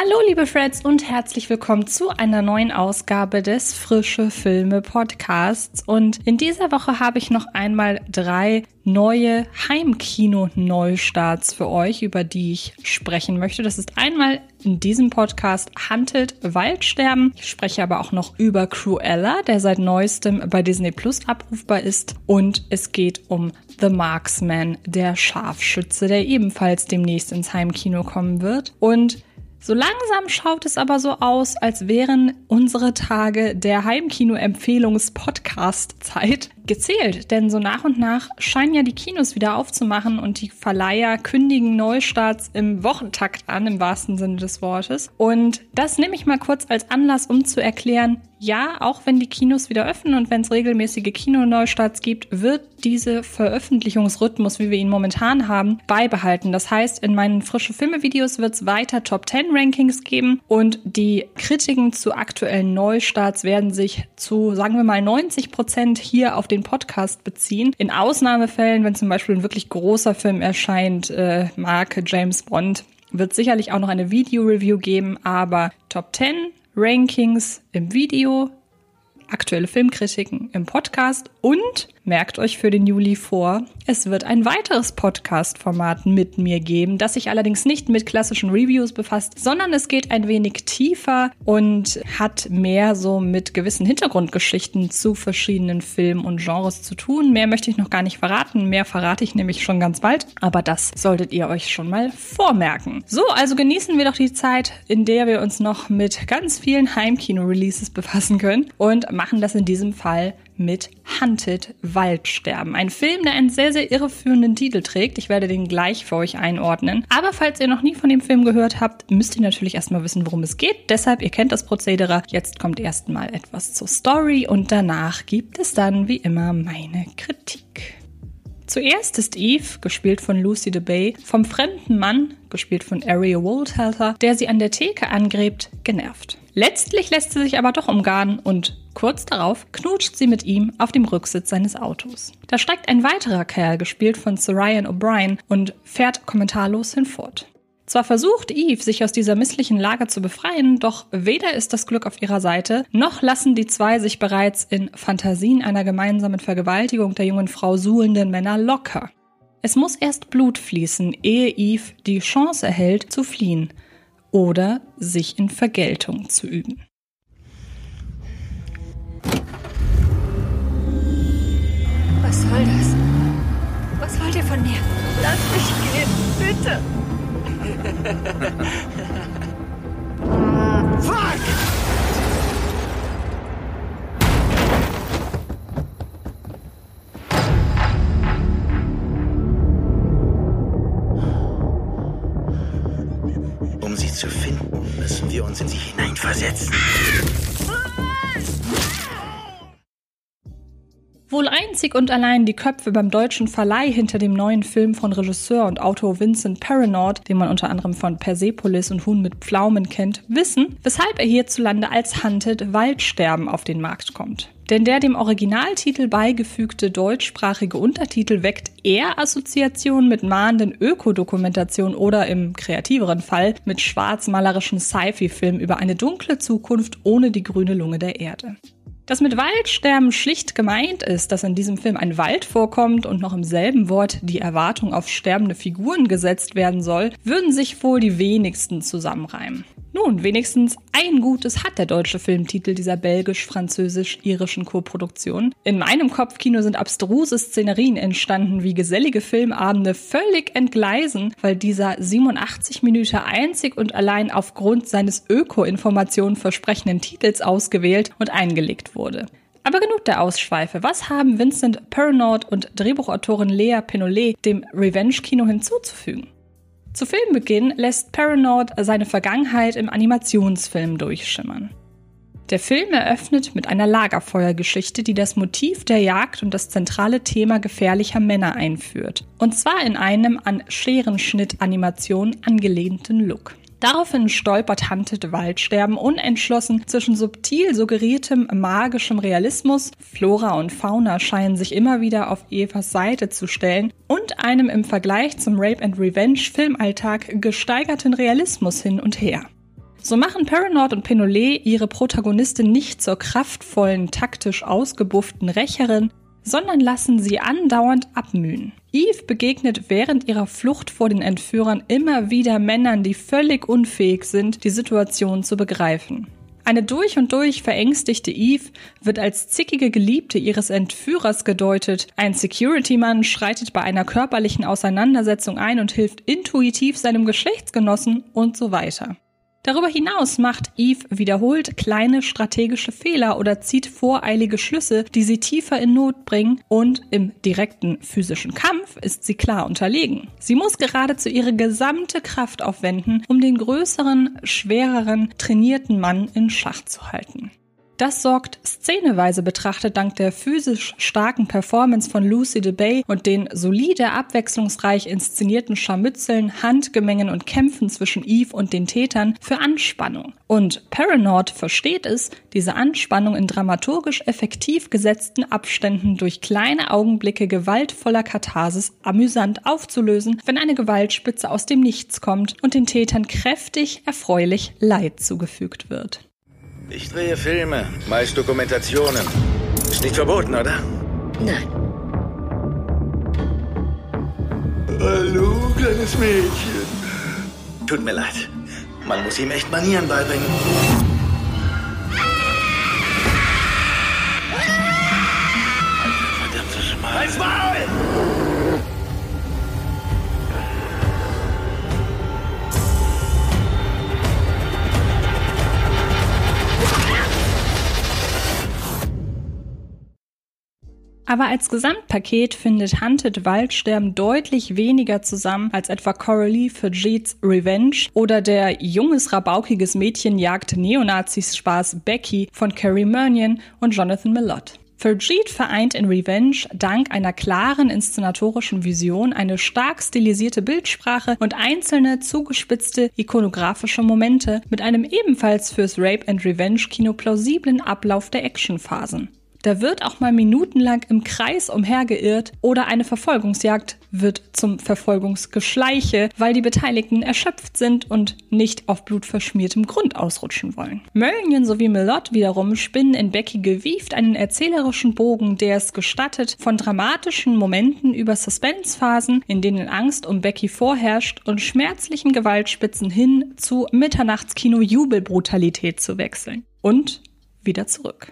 Hallo liebe Freds und herzlich willkommen zu einer neuen Ausgabe des Frische Filme Podcasts. Und in dieser Woche habe ich noch einmal drei neue Heimkino-Neustarts für euch, über die ich sprechen möchte. Das ist einmal in diesem Podcast Hunted Waldsterben. Ich spreche aber auch noch über Cruella, der seit neuestem bei Disney Plus abrufbar ist. Und es geht um The Marksman, der Scharfschütze, der ebenfalls demnächst ins Heimkino kommen wird. Und so langsam schaut es aber so aus, als wären unsere Tage der Heimkino-Empfehlungs-Podcast-Zeit gezählt. Denn so nach und nach scheinen ja die Kinos wieder aufzumachen und die Verleiher kündigen Neustarts im Wochentakt an, im wahrsten Sinne des Wortes. Und das nehme ich mal kurz als Anlass, um zu erklären, ja, auch wenn die Kinos wieder öffnen und wenn es regelmäßige Kinoneustarts gibt, wird diese Veröffentlichungsrhythmus, wie wir ihn momentan haben, beibehalten. Das heißt, in meinen frische Filme-Videos wird es weiter Top 10 Rankings geben und die Kritiken zu aktuellen Neustarts werden sich zu, sagen wir mal, 90 Prozent hier auf den Podcast beziehen. In Ausnahmefällen, wenn zum Beispiel ein wirklich großer Film erscheint, äh, Marke James Bond, wird sicherlich auch noch eine Video-Review geben, aber Top 10 Rankings im Video, aktuelle Filmkritiken im Podcast und merkt euch für den Juli vor, es wird ein weiteres Podcast-Format mit mir geben, das sich allerdings nicht mit klassischen Reviews befasst, sondern es geht ein wenig tiefer und hat mehr so mit gewissen Hintergrundgeschichten zu verschiedenen Filmen und Genres zu tun. Mehr möchte ich noch gar nicht verraten, mehr verrate ich nämlich schon ganz bald, aber das solltet ihr euch schon mal vormerken. So, also genießen wir doch die Zeit, in der wir uns noch mit ganz vielen Heimkino-Releases befassen können und machen das in diesem Fall mit Hunted Waldsterben. Ein Film, der einen sehr, sehr irreführenden Titel trägt. Ich werde den gleich für euch einordnen. Aber falls ihr noch nie von dem Film gehört habt, müsst ihr natürlich erstmal wissen, worum es geht. Deshalb, ihr kennt das Prozedere. Jetzt kommt erstmal etwas zur Story und danach gibt es dann wie immer meine Kritik. Zuerst ist Eve, gespielt von Lucy DeBay, vom fremden Mann, gespielt von Ariel Wohltelter, der sie an der Theke angrebt, genervt. Letztlich lässt sie sich aber doch umgarnen und kurz darauf knutscht sie mit ihm auf dem Rücksitz seines Autos. Da steigt ein weiterer Kerl, gespielt von Sarayan O'Brien, und fährt kommentarlos hinfort. Zwar versucht Eve, sich aus dieser misslichen Lage zu befreien, doch weder ist das Glück auf ihrer Seite, noch lassen die zwei sich bereits in Fantasien einer gemeinsamen Vergewaltigung der jungen Frau suhlenden Männer locker. Es muss erst Blut fließen, ehe Eve die Chance erhält, zu fliehen oder sich in Vergeltung zu üben. Lass mich gehen, bitte. Fuck! Um sie zu finden, müssen wir uns in sie hineinversetzen. Wohl einzig und allein die Köpfe beim deutschen Verleih hinter dem neuen Film von Regisseur und Autor Vincent Paranaud, den man unter anderem von Persepolis und Huhn mit Pflaumen kennt, wissen, weshalb er hierzulande als Hunted Waldsterben auf den Markt kommt. Denn der dem Originaltitel beigefügte deutschsprachige Untertitel weckt eher Assoziationen mit mahnenden Ökodokumentationen oder im kreativeren Fall mit schwarzmalerischen Sci-Fi-Filmen über eine dunkle Zukunft ohne die grüne Lunge der Erde. Dass mit Waldsterben schlicht gemeint ist, dass in diesem Film ein Wald vorkommt und noch im selben Wort die Erwartung auf sterbende Figuren gesetzt werden soll, würden sich wohl die wenigsten zusammenreimen. Nun, wenigstens ein Gutes hat der deutsche Filmtitel dieser belgisch-französisch-irischen Koproduktion. In meinem Kopfkino sind abstruse Szenerien entstanden, wie gesellige Filmabende völlig entgleisen, weil dieser 87 Minuten einzig und allein aufgrund seines Öko-Informationen versprechenden Titels ausgewählt und eingelegt wurde. Aber genug der Ausschweife. Was haben Vincent Pernaud und Drehbuchautorin Lea Penolet dem Revenge-Kino hinzuzufügen? Zu Filmbeginn lässt Paranoid seine Vergangenheit im Animationsfilm durchschimmern. Der Film eröffnet mit einer Lagerfeuergeschichte, die das Motiv der Jagd und das zentrale Thema gefährlicher Männer einführt. Und zwar in einem an Scherenschnitt-Animation angelehnten Look. Daraufhin stolpert Hunted Waldsterben unentschlossen zwischen subtil suggeriertem magischem Realismus, Flora und Fauna scheinen sich immer wieder auf Evas Seite zu stellen, und einem im Vergleich zum Rape and Revenge Filmalltag gesteigerten Realismus hin und her. So machen Paranord und Penolet ihre Protagonistin nicht zur kraftvollen, taktisch ausgebufften Rächerin, sondern lassen sie andauernd abmühen. Eve begegnet während ihrer Flucht vor den Entführern immer wieder Männern, die völlig unfähig sind, die Situation zu begreifen. Eine durch und durch verängstigte Eve wird als zickige Geliebte ihres Entführers gedeutet. Ein Security-Mann schreitet bei einer körperlichen Auseinandersetzung ein und hilft intuitiv seinem Geschlechtsgenossen und so weiter. Darüber hinaus macht Eve wiederholt kleine strategische Fehler oder zieht voreilige Schlüsse, die sie tiefer in Not bringen und im direkten physischen Kampf ist sie klar unterlegen. Sie muss geradezu ihre gesamte Kraft aufwenden, um den größeren, schwereren, trainierten Mann in Schach zu halten. Das sorgt szeneweise betrachtet dank der physisch starken Performance von Lucy DeBay und den solide abwechslungsreich inszenierten Scharmützeln, Handgemengen und Kämpfen zwischen Eve und den Tätern für Anspannung. Und Paranoid versteht es, diese Anspannung in dramaturgisch effektiv gesetzten Abständen durch kleine Augenblicke gewaltvoller Katharsis amüsant aufzulösen, wenn eine Gewaltspitze aus dem Nichts kommt und den Tätern kräftig erfreulich Leid zugefügt wird. Ich drehe Filme, meist Dokumentationen. Ist nicht verboten, oder? Nein. Hallo, kleines Mädchen. Tut mir leid. Man muss ihm echt Manieren beibringen. Aber als Gesamtpaket findet Hunted Waldsterben deutlich weniger zusammen als etwa Coralie für Jeets Revenge oder der junges rabaukiges Mädchen jagt Neonazis Spaß Becky von Carrie Murnion und Jonathan Millott. Ferjeet vereint in Revenge dank einer klaren inszenatorischen Vision eine stark stilisierte Bildsprache und einzelne zugespitzte ikonografische Momente mit einem ebenfalls fürs Rape and Revenge Kino plausiblen Ablauf der Actionphasen. Da wird auch mal minutenlang im Kreis umhergeirrt oder eine Verfolgungsjagd wird zum Verfolgungsgeschleiche, weil die Beteiligten erschöpft sind und nicht auf blutverschmiertem Grund ausrutschen wollen. Mölnien sowie Melot wiederum spinnen in Becky gewieft einen erzählerischen Bogen, der es gestattet, von dramatischen Momenten über Suspensephasen, in denen Angst um Becky vorherrscht und schmerzlichen Gewaltspitzen hin zu Mitternachtskino-Jubelbrutalität zu wechseln. Und wieder zurück.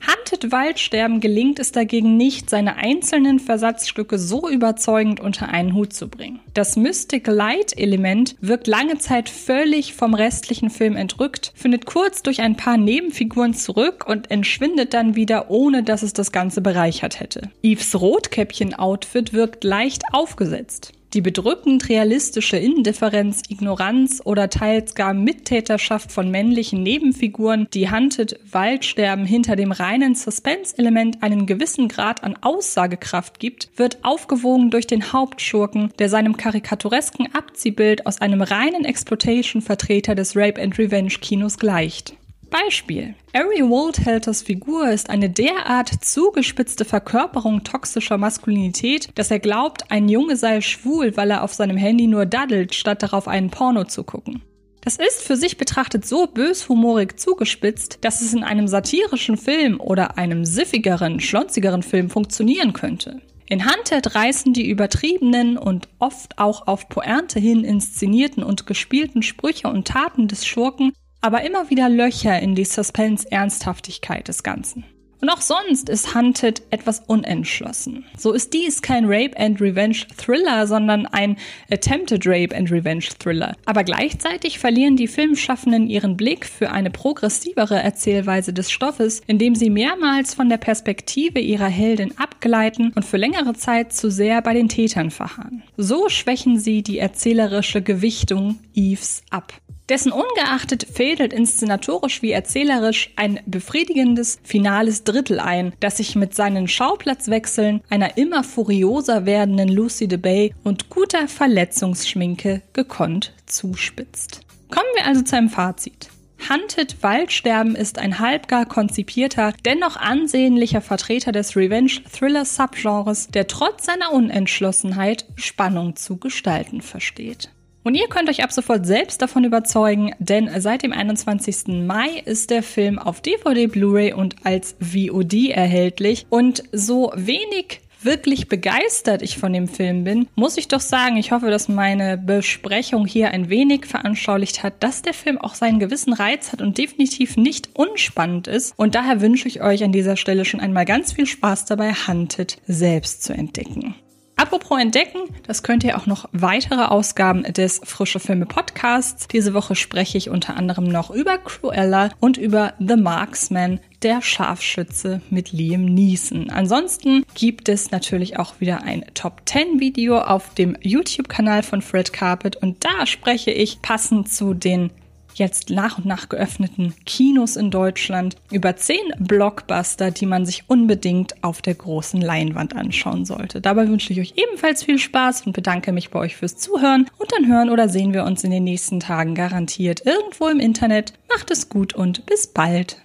Hunted Waldsterben gelingt es dagegen nicht, seine einzelnen Versatzstücke so überzeugend unter einen Hut zu bringen. Das Mystic Light Element wirkt lange Zeit völlig vom restlichen Film entrückt, findet kurz durch ein paar Nebenfiguren zurück und entschwindet dann wieder, ohne dass es das Ganze bereichert hätte. Eves Rotkäppchen-Outfit wirkt leicht aufgesetzt. Die bedrückend realistische Indifferenz, Ignoranz oder teils gar Mittäterschaft von männlichen Nebenfiguren, die Hunted Waldsterben hinter dem reinen Suspense-Element einen gewissen Grad an Aussagekraft gibt, wird aufgewogen durch den Hauptschurken, der seinem karikaturesken Abziehbild aus einem reinen Exploitation-Vertreter des Rape and Revenge Kinos gleicht. Beispiel. Ari Woldhelters Figur ist eine derart zugespitzte Verkörperung toxischer Maskulinität, dass er glaubt, ein Junge sei schwul, weil er auf seinem Handy nur daddelt, statt darauf einen Porno zu gucken. Das ist für sich betrachtet so böshumorig zugespitzt, dass es in einem satirischen Film oder einem siffigeren, schlonzigeren Film funktionieren könnte. In Hunted reißen die übertriebenen und oft auch auf Pointe hin inszenierten und gespielten Sprüche und Taten des Schurken aber immer wieder Löcher in die Suspense-Ernsthaftigkeit des Ganzen. Und auch sonst ist Hunted etwas unentschlossen. So ist dies kein Rape and Revenge Thriller, sondern ein Attempted Rape and Revenge Thriller. Aber gleichzeitig verlieren die Filmschaffenden ihren Blick für eine progressivere Erzählweise des Stoffes, indem sie mehrmals von der Perspektive ihrer Heldin abgleiten und für längere Zeit zu sehr bei den Tätern verharren. So schwächen sie die erzählerische Gewichtung Eves ab. Dessen ungeachtet fädelt inszenatorisch wie erzählerisch ein befriedigendes finales Drittel ein, das sich mit seinen Schauplatzwechseln, einer immer furioser werdenden Lucy DeBay und guter Verletzungsschminke gekonnt zuspitzt. Kommen wir also zu einem Fazit. Hunted Waldsterben ist ein halbgar konzipierter, dennoch ansehnlicher Vertreter des Revenge-Thriller-Subgenres, der trotz seiner Unentschlossenheit Spannung zu gestalten versteht. Und ihr könnt euch ab sofort selbst davon überzeugen, denn seit dem 21. Mai ist der Film auf DVD, Blu-ray und als VOD erhältlich. Und so wenig wirklich begeistert ich von dem Film bin, muss ich doch sagen, ich hoffe, dass meine Besprechung hier ein wenig veranschaulicht hat, dass der Film auch seinen gewissen Reiz hat und definitiv nicht unspannend ist. Und daher wünsche ich euch an dieser Stelle schon einmal ganz viel Spaß dabei, Hunted selbst zu entdecken. Apropos entdecken, das könnt ihr auch noch weitere Ausgaben des Frische Filme Podcasts. Diese Woche spreche ich unter anderem noch über Cruella und über The Marksman, der Scharfschütze mit Liam Neeson. Ansonsten gibt es natürlich auch wieder ein Top 10 Video auf dem YouTube-Kanal von Fred Carpet und da spreche ich passend zu den jetzt nach und nach geöffneten Kinos in Deutschland über zehn Blockbuster, die man sich unbedingt auf der großen Leinwand anschauen sollte. Dabei wünsche ich euch ebenfalls viel Spaß und bedanke mich bei euch fürs Zuhören und dann hören oder sehen wir uns in den nächsten Tagen garantiert irgendwo im Internet. Macht es gut und bis bald.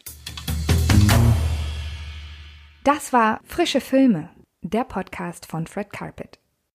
Das war Frische Filme, der Podcast von Fred Carpet.